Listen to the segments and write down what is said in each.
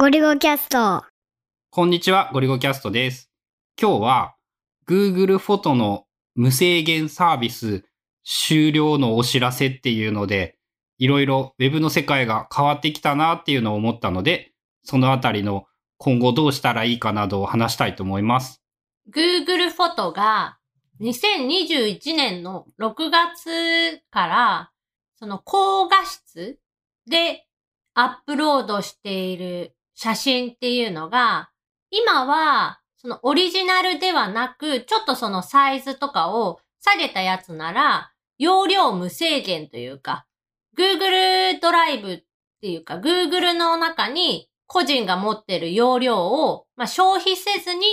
ゴリゴキャスト。こんにちは、ゴリゴキャストです。今日は Google フォトの無制限サービス終了のお知らせっていうので、いろいろ Web の世界が変わってきたなっていうのを思ったので、そのあたりの今後どうしたらいいかなどを話したいと思います。Google フォトが2021年の6月から、その高画質でアップロードしている写真っていうのが、今はそのオリジナルではなく、ちょっとそのサイズとかを下げたやつなら、容量無制限というか、Google ドライブっていうか、Google の中に個人が持ってる容量を、まあ、消費せずに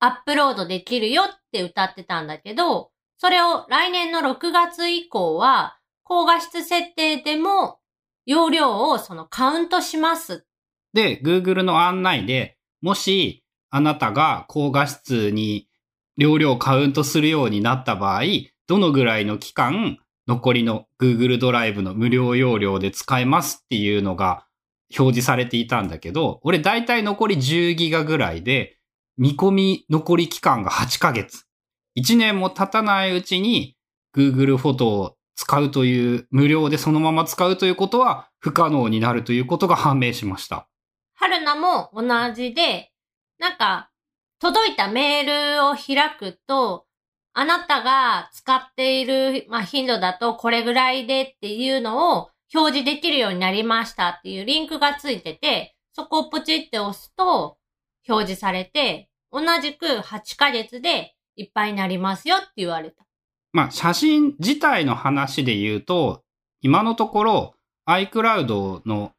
アップロードできるよって歌ってたんだけど、それを来年の6月以降は、高画質設定でも容量をそのカウントします。で、Google の案内で、もしあなたが高画質に容量をカウントするようになった場合、どのぐらいの期間、残りの Google ドライブの無料容量で使えますっていうのが表示されていたんだけど、俺だいたい残り10ギガぐらいで、見込み残り期間が8ヶ月。1年も経たないうちに Google フォトを使うという、無料でそのまま使うということは不可能になるということが判明しました。春菜も同じで、なんか、届いたメールを開くと、あなたが使っている、まあ、頻度だとこれぐらいでっていうのを表示できるようになりましたっていうリンクがついてて、そこをポチって押すと表示されて、同じく8ヶ月でいっぱいになりますよって言われた。まあ、写真自体の話で言うと、今のところ iCloud の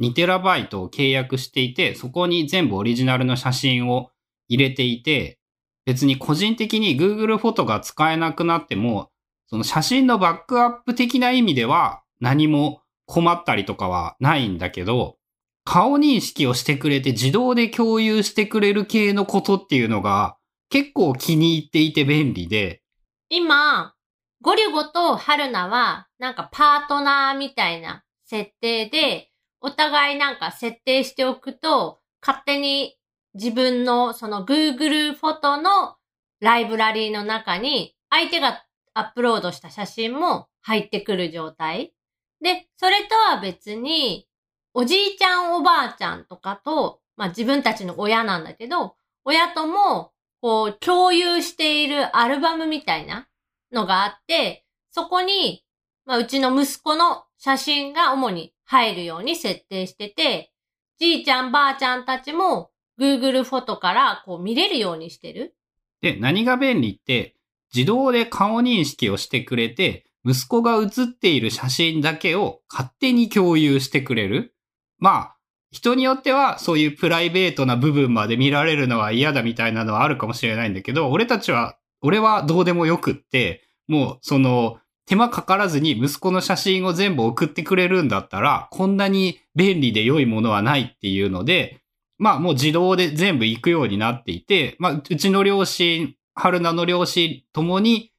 2TB を契約していて、そこに全部オリジナルの写真を入れていて、別に個人的に Google フォトが使えなくなっても、その写真のバックアップ的な意味では何も困ったりとかはないんだけど、顔認識をしてくれて自動で共有してくれる系のことっていうのが結構気に入っていて便利で、今、ゴリゴと春菜は、なんかパートナーみたいな設定で、お互いなんか設定しておくと、勝手に自分のその Google フォトのライブラリーの中に、相手がアップロードした写真も入ってくる状態。で、それとは別に、おじいちゃんおばあちゃんとかと、まあ自分たちの親なんだけど、親ともこう、共有しているアルバムみたいなのがあって、そこに、まあ、うちの息子の写真が主に入るように設定してて、じいちゃんばあちゃんたちも Google フォトからこう見れるようにしてる。で、何が便利って、自動で顔認識をしてくれて、息子が写っている写真だけを勝手に共有してくれる。まあ、人によってはそういうプライベートな部分まで見られるのは嫌だみたいなのはあるかもしれないんだけど、俺たちは、俺はどうでもよくって、もうその手間かからずに息子の写真を全部送ってくれるんだったら、こんなに便利で良いものはないっていうので、まあもう自動で全部行くようになっていて、まあうちの両親、春菜の両親ともに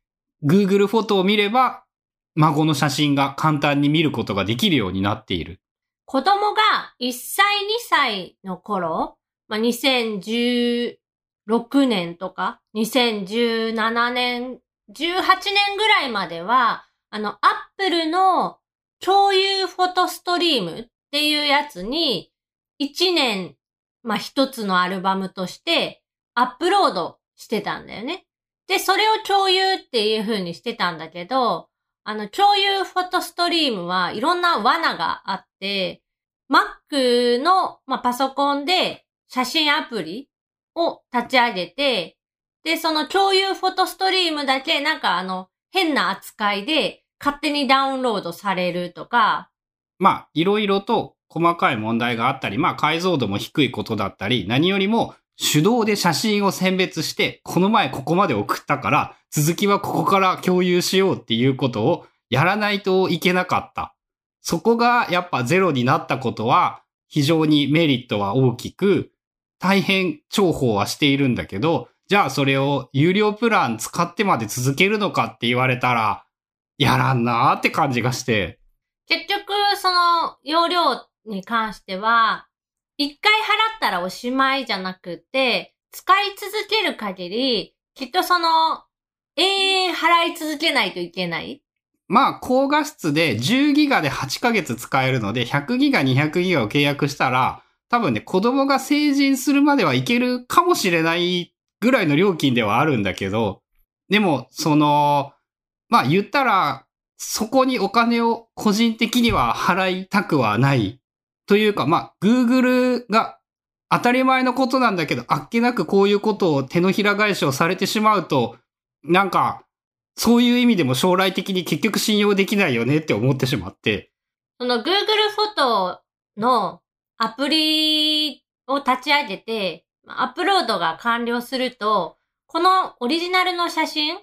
Google フォトを見れば、孫の写真が簡単に見ることができるようになっている。子供が1歳2歳の頃、まあ、2016年とか、2017年、18年ぐらいまでは、あの、アップルの共有フォトストリームっていうやつに、1年、まあ、一つのアルバムとしてアップロードしてたんだよね。で、それを共有っていう風にしてたんだけど、あの、共有フォトストリームはいろんな罠があって、Mac の、まあ、パソコンで写真アプリを立ち上げて、で、その共有フォトストリームだけなんかあの、変な扱いで勝手にダウンロードされるとか、まあ、いろいろと細かい問題があったり、まあ、解像度も低いことだったり、何よりも手動で写真を選別して、この前ここまで送ったから、続きはここから共有しようっていうことをやらないといけなかった。そこがやっぱゼロになったことは、非常にメリットは大きく、大変重宝はしているんだけど、じゃあそれを有料プラン使ってまで続けるのかって言われたら、やらんなーって感じがして。結局、その、容量に関しては、一回払ったらおしまいじゃなくて、使い続ける限り、きっとその、永遠払い続けないといけない。まあ、高画質で10ギガで8ヶ月使えるので、100ギガ、200ギガを契約したら、多分ね、子供が成人するまではいけるかもしれないぐらいの料金ではあるんだけど、でも、その、まあ言ったら、そこにお金を個人的には払いたくはない。というか、まあ、Google が当たり前のことなんだけど、あっけなくこういうことを手のひら返しをされてしまうと、なんか、そういう意味でも将来的に結局信用できないよねって思ってしまって。その Google フォトのアプリを立ち上げて、アップロードが完了すると、このオリジナルの写真、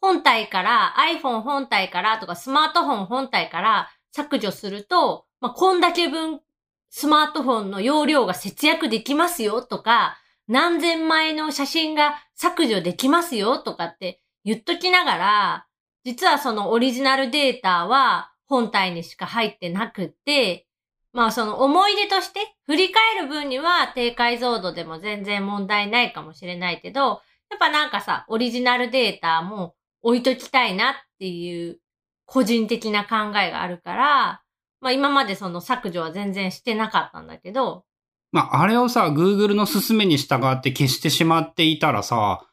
本体から iPhone 本体からとかスマートフォン本体から削除すると、まあ、こんだけ分スマートフォンの容量が節約できますよとか、何千枚の写真が削除できますよとかって言っときながら、実はそのオリジナルデータは本体にしか入ってなくって、まあその思い出として振り返る分には低解像度でも全然問題ないかもしれないけど、やっぱなんかさ、オリジナルデータも置いときたいなっていう個人的な考えがあるから、まあ今までその削除は全然してなかったんだけど、まあ、あれをさ、Google の勧めに従って消してしまっていたらさ、っ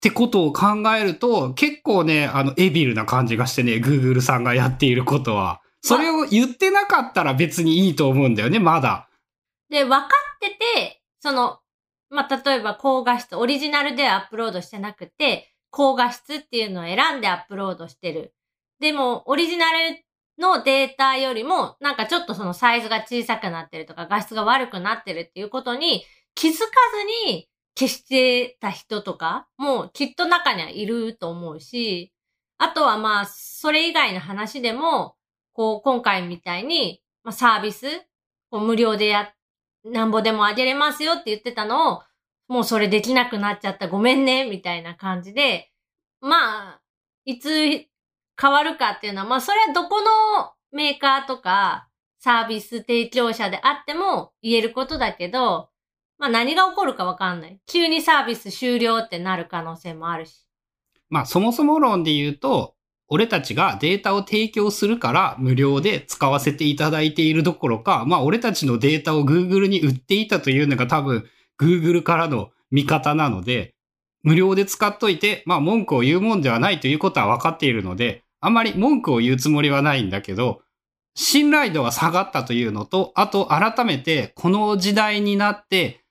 てことを考えると、結構ね、あの、エビルな感じがしてね、Google さんがやっていることは。それを言ってなかったら別にいいと思うんだよね、まだ。で、分かってて、その、まあ、例えば高画質、オリジナルでアップロードしてなくて、高画質っていうのを選んでアップロードしてる。でも、オリジナルのデータよりも、なんかちょっとそのサイズが小さくなってるとか、画質が悪くなってるっていうことに気づかずに消してた人とかもうきっと中にはいると思うし、あとはまあ、それ以外の話でも、こう、今回みたいに、まあ、サービス、こう無料でや、なんぼでもあげれますよって言ってたのを、もうそれできなくなっちゃった、ごめんね、みたいな感じで、まあ、いつ変わるかっていうのは、まあそれはどこのメーカーとかサービス提供者であっても言えることだけど、まあ何が起こるかわかんない。急にサービス終了ってなる可能性もあるし。まあ、そもそも論で言うと、俺たちがデータを提供するから無料で使わせていただいているどころか、まあ、俺たちのデータを Google に売っていたというのが多分 Google からの見方なので、無料で使っといて、まあ、文句を言うもんではないということは分かっているので、あんまり文句を言うつもりはないんだけど、信頼度が下がったというのと、あと改めてこの時代になって、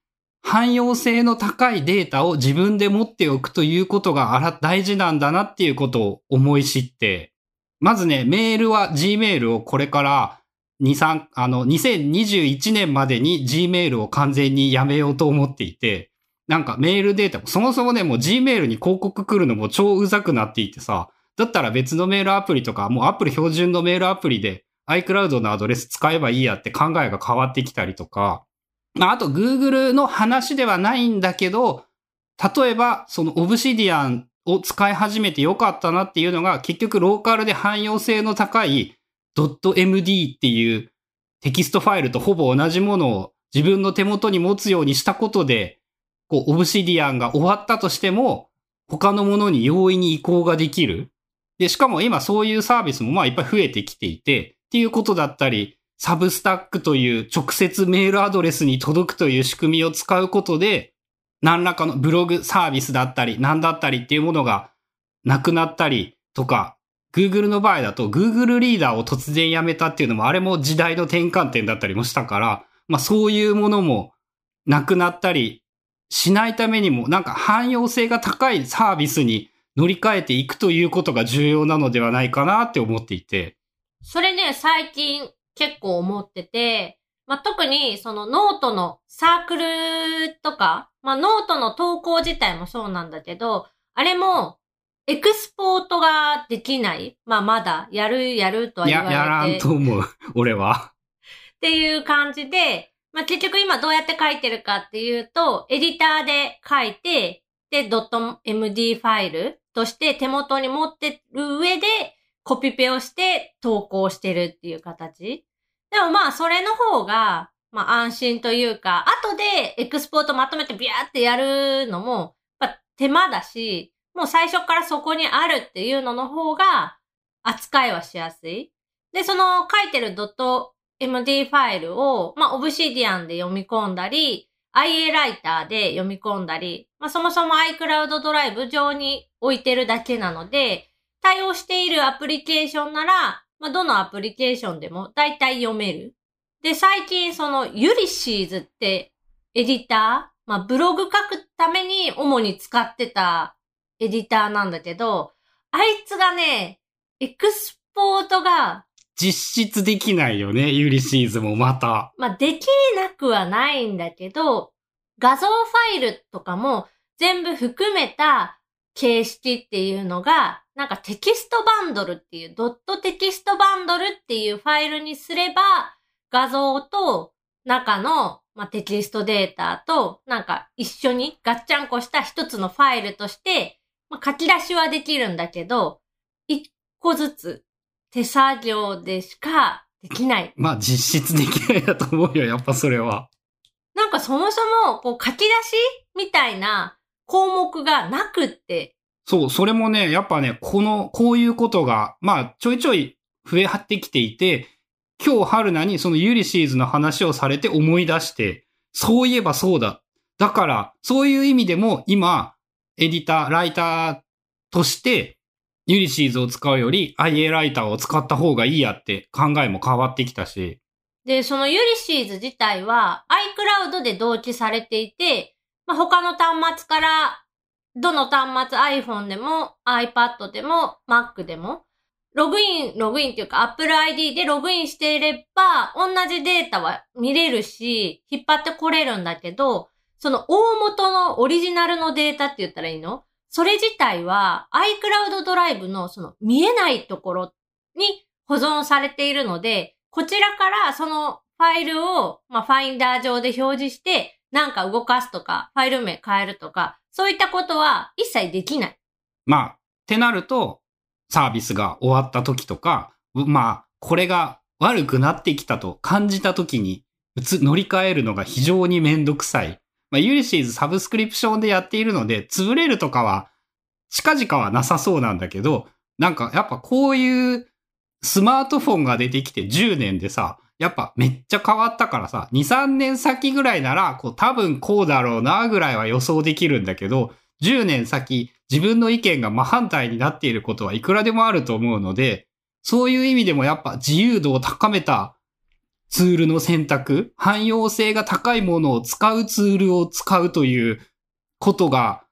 汎用性の高いデータを自分で持っておくということが大事なんだなっていうことを思い知って、まずね、メールは Gmail をこれから2、3、あの、2021年までに Gmail を完全にやめようと思っていて、なんかメールデータも、そもそもね、もう Gmail に広告来るのも超うざくなっていてさ、だったら別のメールアプリとか、もうアップル標準のメールアプリで iCloud のアドレス使えばいいやって考えが変わってきたりとか、あ、と Google の話ではないんだけど、例えばその Obsidian を使い始めてよかったなっていうのが、結局ローカルで汎用性の高い .md っていうテキストファイルとほぼ同じものを自分の手元に持つようにしたことで、こう、Obsidian が終わったとしても、他のものに容易に移行ができる。で、しかも今そういうサービスもまあいっぱい増えてきていて、っていうことだったり、 Substack という直接メールアドレスに届くという仕組みを使うことで、何らかのブログサービスだったり、何だったりっていうものがなくなったりとか、Google の場合だと Google リーダーを突然やめたっていうのもあれも時代の転換点だったりもしたから、まあそういうものもなくなったりしないためにもなんか汎用性が高いサービスに乗り換えていくということが重要なのではないかなって思っていて。それね、最近結構思ってて、まあ、特にそのノートのサークルとか、まあ、ノートの投稿自体もそうなんだけど、あれもエクスポートができない。まあ、まだやるやるとはい言や、われて。やらんと思う。俺は。っていう感じで、まあ、結局今どうやって書いてるかっていうと、エディターで書いて、で、.md ファイルとして手元に持ってる上で、コピペをして投稿してるっていう形。でもまあ、それの方が、まあ安心というか、後でエクスポートまとめてビャーってやるのも、やっぱ手間だし、もう最初からそこにあるっていうのの方が扱いはしやすい。で、その書いてる .md ファイルを、まあ Obsidian で読み込んだり、IA ライターで読み込んだり、まあそもそも iCloud ドライブ上に置いてるだけなので、対応しているアプリケーションなら、まあどのアプリケーションでも大体読める。で、最近そのユリシーズってエディター、まあブログ書くために主に使ってたエディターなんだけど、あいつがね、エクスポートが、実質できないよね、ユリシーズもまた。まあ、できなくはないんだけど、画像ファイルとかも全部含めた形式っていうのが、なんかテキストバンドルっていう、ドットテキストバンドルっていうファイルにすれば、画像と中の、まあ、テキストデータと、なんか一緒にガッチャンコした一つのファイルとして、まあ、書き出しはできるんだけど、一個ずつ手作業でしかできない。まあ実質できないだと思うよ、やっぱそれは。なんかそもそも、こう書き出しみたいな項目がなくって。そう、それもね、やっぱね、この、こういうことが、まあちょいちょい増え張ってきていて、今日春菜にそのユリシーズの話をされて思い出して、そういえばそうだ。だから、そういう意味でも今、エディター、ライターとして、ユリシーズを使うより IA ライターを使った方がいいやって考えも変わってきたし。で、そのユリシーズ自体は iCloud で同期されていて、まあ、他の端末から、どの端末 iPhone でも iPad でも Mac でも、ログイン、ログインっていうか Apple ID でログインしていれば、同じデータは見れるし、引っ張ってこれるんだけど、その大元のオリジナルのデータって言ったらいいの？それ自体は iCloud ドライブのその見えないところに保存されているので、こちらからそのファイルを、まあ、ファインダー上で表示して、なんか動かすとか、ファイル名変えるとか、そういったことは一切できない。まあ、ってなると、サービスが終わった時とか、まあ、これが悪くなってきたと感じた時に、乗り換えるのが非常にめんどくさい。まあ、ユリシーズサブスクリプションでやっているので、潰れるとかは、近々はなさそうなんだけど、なんかやっぱこういうスマートフォンが出てきて10年でさ、やっぱめっちゃ変わったからさ、2、3年先ぐらいなら、こう多分こうだろうなぐらいは予想できるんだけど、10年先自分の意見が真反対になっていることはいくらでもあると思うので、そういう意味でもやっぱ自由度を高めたツールの選択、汎用性が高いものを使うツールを使うということが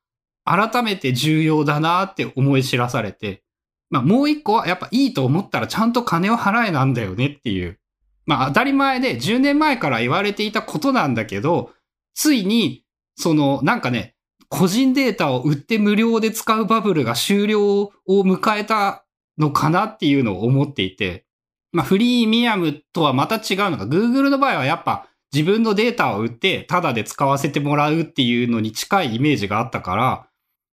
改めて重要だなって思い知らされて、まあもう一個はやっぱいいと思ったらちゃんと金を払えなんだよねっていう。まあ当たり前で10年前から言われていたことなんだけど、ついにそのなんかね、個人データを売って無料で使うバブルが終了を迎えたのかなっていうのを思っていて、まあ、フリーミアムとはまた違うのが、Google の場合はやっぱ自分のデータを売ってタダで使わせてもらうっていうのに近いイメージがあったから、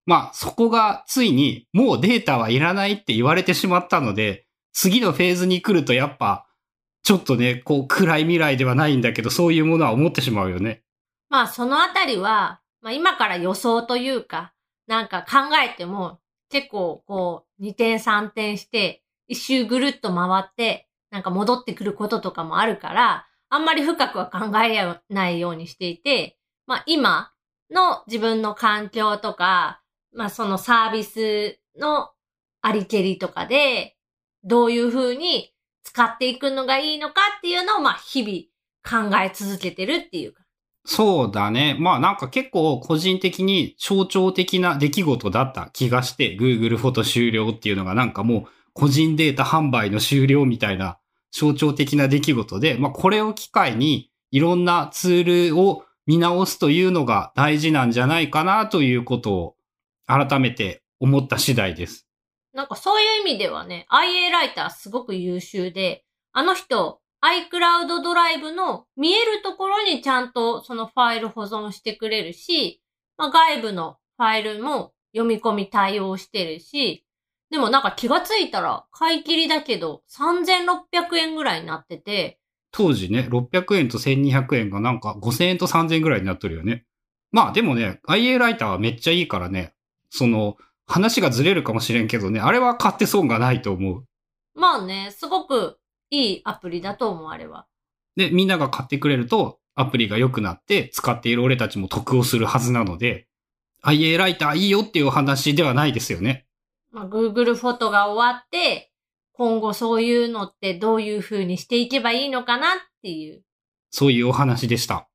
まあ、そこがついにもうデータはいらないって言われてしまったので、次のフェーズに来るとやっぱ、ちょっとね、こう暗い未来ではないんだけど、そういうものは思ってしまうよね。まあ、そのあたりは、まあ今から予想というか、なんか考えても、結構こう、2点3点して、一周ぐるっと回って、なんか戻ってくることとかもあるから、あんまり深くは考えないようにしていて、まあ今の自分の環境とか、まあそのサービスのありけりとかで、どういう風に使っていくのがいいのかっていうのを、まあ日々考え続けてるっていうか。そうだね。まあなんか結構個人的に象徴的な出来事だった気がして、Google フォト終了っていうのがなんかもう個人データ販売の終了みたいな象徴的な出来事で、まあ、これを機会にいろんなツールを見直すというのが大事なんじゃないかなということを改めて思った次第です。なんかそういう意味ではね、IA ライターすごく優秀で、あの人、iCloud ドライブの見えるところにちゃんとそのファイル保存してくれるし、まあ、外部のファイルも読み込み対応してるし、でもなんか気がついたら買い切りだけど3600円ぐらいになってて、当時ね、600円と1200円がなんか5000円と3000円ぐらいになっとるよね。まあでもね、IA ライターはめっちゃいいからね、その、話がずれるかもしれんけどね、あれは買って損がないと思う。まあね、すごくいいアプリだと思う、あれは。で、みんなが買ってくれると、アプリが良くなって、使っている俺たちも得をするはずなので、IA ライターいいよっていう話ではないですよね。まあ、Google フォトが終わって、今後そういうのってどういう風にしていけばいいのかなっていう。そういうお話でした。